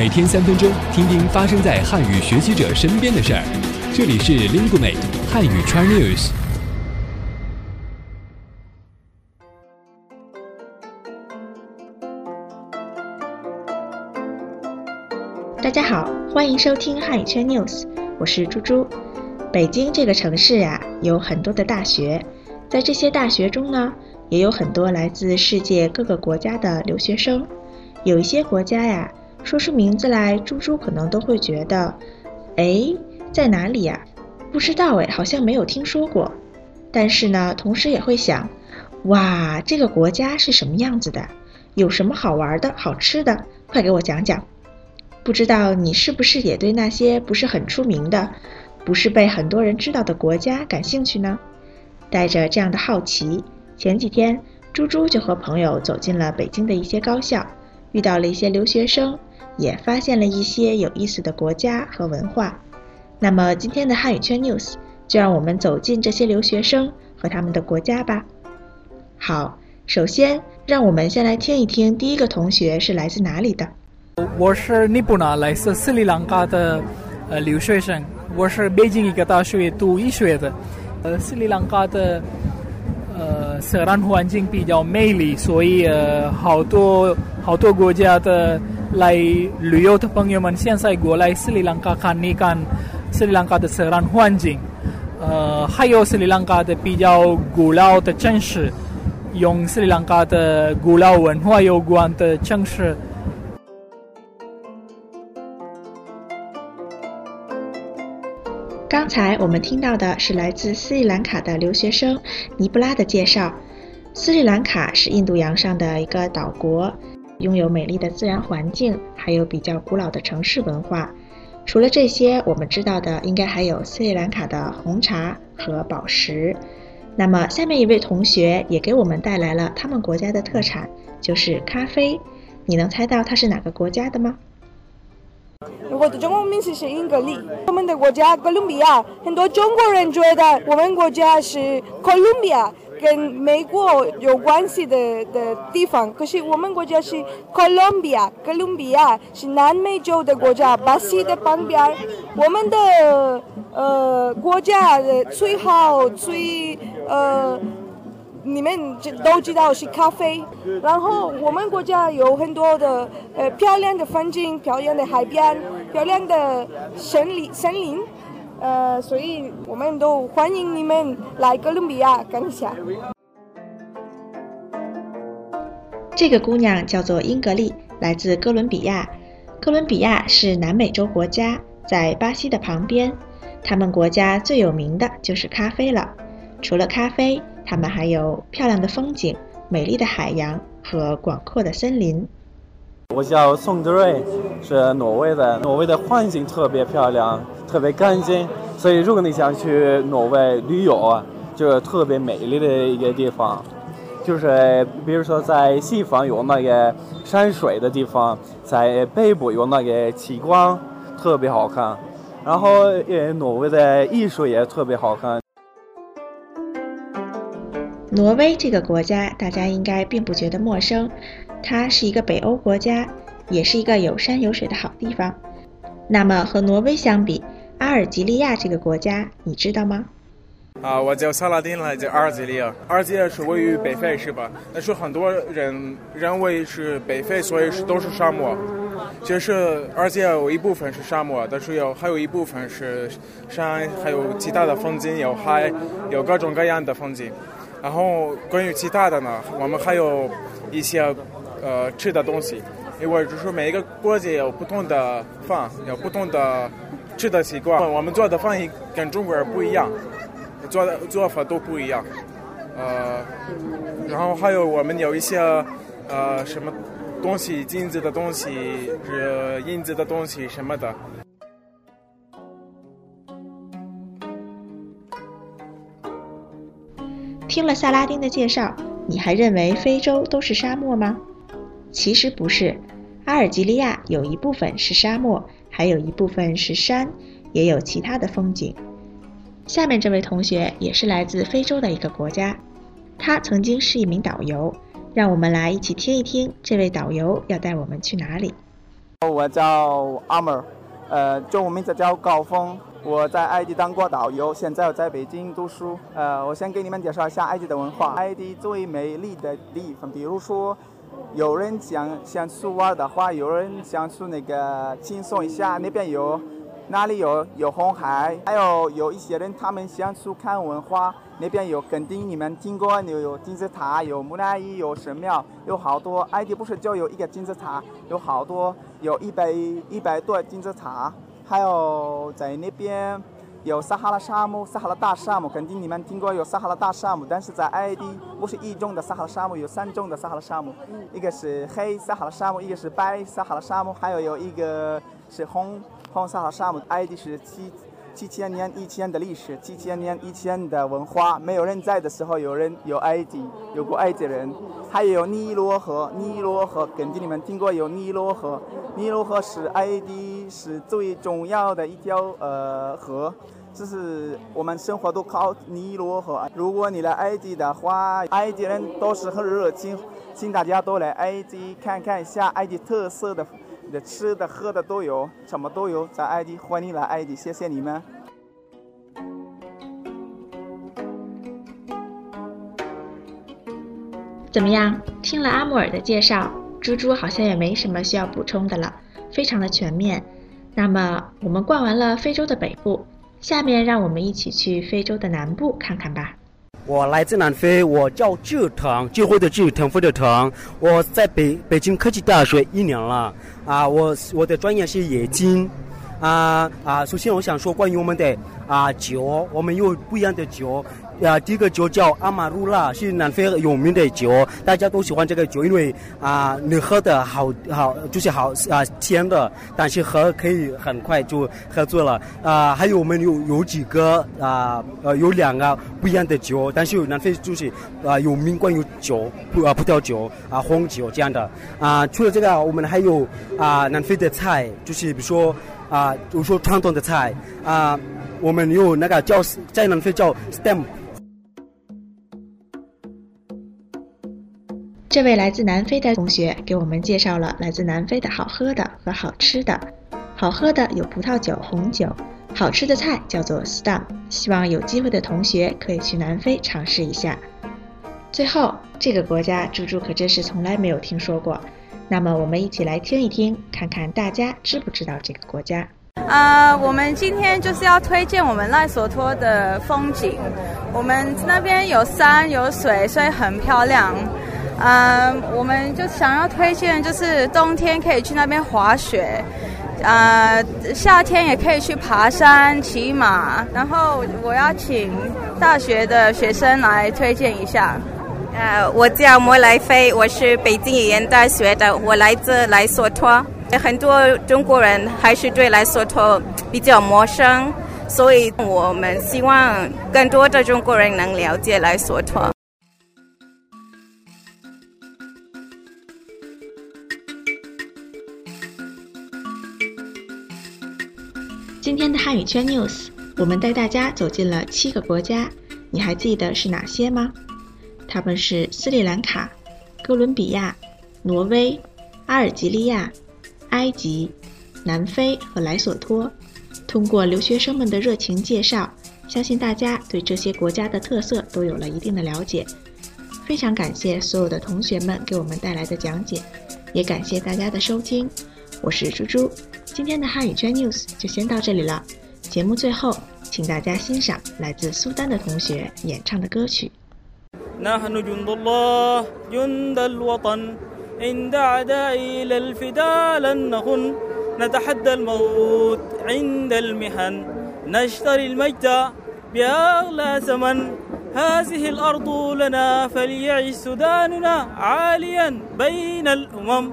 每天三分钟，听听发生在汉语学习者身边的事儿。这里是 Lingumate 汉语圈 News。大家好，欢迎收听汉语圈 News，我是猪猪。北京这个城市呀，有很多的大学，在这些大学中呢，也有很多来自世界各个国家的留学生。有一些国家呀，说出名字来，猪猪可能都会觉得，哎，在哪里呀？不知道哎，好像没有听说过。但是呢，同时也会想，哇，这个国家是什么样子的？有什么好玩的、好吃的？快给我讲讲。不知道你是不是也对那些不是很出名的、不是被很多人知道的国家感兴趣呢？带着这样的好奇，前几天猪猪就和朋友走进了北京的一些高校，遇到了一些留学生，也发现了一些有意思的国家和文化。那么今天的汉语圈 news 就让我们走进这些留学生和他们的国家吧。好，首先让我们先来听一听第一个同学是来自哪里的。我是尼泊尔，来自斯里兰卡的呃留学生。我是北京一个大学读医学的。呃，斯里兰卡的呃自然环境比较美丽，所以呃好多好多国家的来旅游的朋友们现在过来斯里兰卡看一看斯里兰卡的自然环境。呃，还有斯里兰卡的比较古老的城市，用斯里兰卡的古老文化有关的城市。刚才我们听到的是来自斯里兰卡的留学生尼布拉的介绍。斯里兰卡是印度洋上的一个岛国，拥有美丽的自然环境，还有比较古老的城市文化。除了这些，我们知道的应该还有斯里兰卡的红茶和宝石。那么，下面一位同学也给我们带来了他们国家的特产，就是咖啡。你能猜到它是哪个国家的吗？我的中文名字是英格丽。我们的国家哥伦比亚，很多中国人觉得我们国家是哥伦比亚，跟美国有关系的的地方。可是我们国家是哥伦比亚，哥伦比亚是南美洲的国家，巴西的旁边。我们的呃国家的最好最呃。你们都知道是咖啡，然后我们国家有很多的呃漂亮的风景、漂亮的海边、漂亮的森林森林，呃，所以我们都欢迎你们来哥伦比亚看一下。这个姑娘叫做英格丽，来自哥伦比亚。哥伦比亚是南美洲国家，在巴西的旁边。他们国家最有名的就是咖啡了。除了咖啡，他们还有漂亮的风景、美丽的海洋和广阔的森林。我叫宋德瑞，是挪威的。挪威的环境特别漂亮，特别干净，所以如果你想去挪威旅游啊，就是特别美丽的一个地方。就是比如说在西方有那个山水的地方，在北部有那个极光，特别好看。然后呃，挪威的艺术也特别好看。挪威这个国家，大家应该并不觉得陌生。它是一个北欧国家，也是一个有山有水的好地方。那么和挪威相比，阿尔及利亚这个国家，你知道吗？啊，我叫萨拉丁，来自阿尔及利亚。阿尔及利亚是位于北非，是吧？但是很多人认为是北非，所以是都是沙漠。其实阿尔及利亚有一部分是沙漠，但是有还有一部分是山，还有其他的风景，有海，有各种各样的风景。然后关于其他的呢，我们还有一些呃吃的东西，因为就是每一个国家有不同的饭，有不同的吃的习惯。我们做的饭跟中国人不一样，做的做法都不一样。呃，然后还有我们有一些呃什么东西，金子的东西，呃银子的东西什么的。听了萨拉丁的介绍，你还认为非洲都是沙漠吗？其实不是，阿尔及利亚有一部分是沙漠，还有一部分是山，也有其他的风景。下面这位同学也是来自非洲的一个国家，他曾经是一名导游，让我们来一起听一听这位导游要带我们去哪里。我叫阿门，呃，中文名字叫高峰。我在埃及当过导游，现在我在北京读书。呃，我先给你们介绍一下埃及的文化。埃及最美丽的地方，比如说，有人想想去玩的话，有人想去那个轻松一下，那边有，哪里有有红海，还有有一些人他们想去看文化，那边有肯定你们听过有有金字塔，有木乃伊，有神庙，有好多。埃及不是就有一个金字塔，有好多，有一百一百多金字塔。还有在那边有撒哈拉沙漠，撒哈拉大沙漠，肯定你们听过有撒哈拉大沙漠。但是在埃及不是一种的撒哈拉沙漠，有三种的撒哈拉沙漠，一个是黑撒哈拉沙漠，一个是白撒哈拉沙漠，还有有一个是红红撒哈拉沙漠。埃及是七七千年以前的历史，七千年以前的文化。没有人在的时候，有人有埃及，有过埃及人。还有尼罗河，尼罗河肯定你们听过有尼罗河。尼罗河是埃及是最重要的一条呃河，就是我们生活都靠尼罗河。如果你来埃及的话，埃及人都是很热情，请大家都来埃及看看一下埃及特色的，的吃的喝的都有，什么都有，在埃及欢迎来埃及，谢谢你们。怎么样？听了阿穆尔的介绍，猪猪好像也没什么需要补充的了，非常的全面。那么我们逛完了非洲的北部，下面让我们一起去非洲的南部看看吧。我来自南非，我叫志腾，智慧的智，腾飞的腾。我在北北京科技大学一年了，啊，我我的专业是冶金。啊啊，首先我想说关于我们的啊酒，我们有不一样的酒。啊，第一个酒叫阿玛鲁拉，是南非有名的酒，大家都喜欢这个酒，因为啊，你喝的好好就是好啊甜的，但是喝可以很快就喝醉了。啊，还有我们有有几个啊呃有两个不一样的酒，但是南非就是啊有名关于酒葡啊葡萄酒啊红酒这样的。啊，除了这个，我们还有啊南非的菜，就是比如说啊比如说传统的菜啊，我们有那个叫在南非叫 stem。这位来自南非的同学给我们介绍了来自南非的好喝的和好吃的。好喝的有葡萄酒、红酒；好吃的菜叫做 stam。希望有机会的同学可以去南非尝试一下。最后，这个国家猪猪可真是从来没有听说过。那么，我们一起来听一听，看看大家知不知道这个国家。啊，我们今天就是要推荐我们赖索托的风景。我们那边有山有水，所以很漂亮。嗯，我们就想要推荐，就是冬天可以去那边滑雪，呃，夏天也可以去爬山、骑马。然后我要请大学的学生来推荐一下。呃，我叫莫来飞，我是北京语言大学的，我来自莱索托。很多中国人还是对莱索托比较陌生，所以我们希望更多的中国人能了解莱索托。今天的汉语圈 news，我们带大家走进了七个国家，你还记得是哪些吗？他们是斯里兰卡、哥伦比亚、挪威、阿尔及利亚、埃及、南非和莱索托。通过留学生们的热情介绍，相信大家对这些国家的特色都有了一定的了解。非常感谢所有的同学们给我们带来的讲解，也感谢大家的收听。我是猪猪。今天的汉语圈 news 就先到这里了。节目最后，请大家欣赏来自苏丹的同学演唱的歌曲。نحن جند الله جند الوطن. عند إلى الفداء لن نخن نتحدى الموت عند المحن نشتري المجد بأغلى ثمن هذه الأرض لنا فليعش سوداننا عاليا بين الأمم.